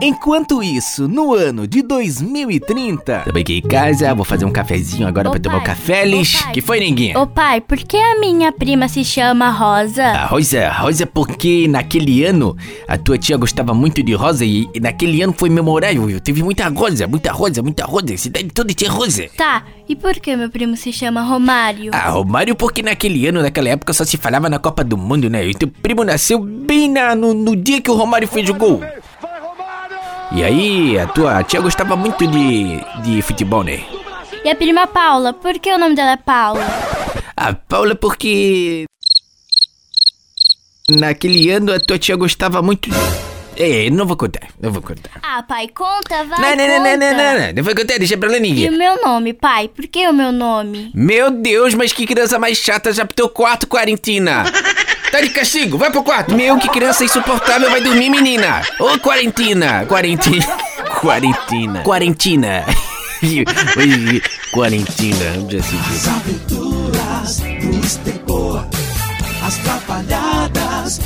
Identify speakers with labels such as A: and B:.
A: Enquanto isso, no ano de 2030, também aqui em casa, vou fazer um cafezinho agora
B: Ô,
A: pra tomar um
B: pai,
A: café,
B: pai.
A: Que foi, ninguém?
B: Ô pai, por que a minha prima se chama Rosa?
A: A rosa, rosa porque naquele ano a tua tia gostava muito de rosa e, e naquele ano foi memorável, viu? Teve muita rosa, muita rosa, muita rosa, cidade toda tinha rosa.
B: Tá, e por que meu primo se chama Romário?
A: Ah, Romário porque naquele ano, naquela época só se falava na Copa do Mundo, né? E teu primo nasceu bem na, no, no dia que o Romário fez o gol. E aí, a tua tia gostava muito de, de futebol, né?
B: E a prima Paula, por que o nome dela é Paula?
A: A Paula porque... Naquele ano a tua tia gostava muito... É, não vou contar, não vou contar.
B: Ah, pai, conta, vai,
A: Não, não, não, não, não,
B: conta.
A: não, não, não vou contar, deixa pra lá
B: E
A: ninguém.
B: o meu nome, pai? Por que o meu nome?
A: Meu Deus, mas que criança mais chata já pro teu quarto, quarentina. Tá de castigo, vai pro quarto. Meu, que criança insuportável, vai dormir, menina. Ô, quarentina, quarentina, quarentina, quarentina. Quarentina, já se
C: As
A: viu.
C: Aventuras do Estepor. As Trapalhadas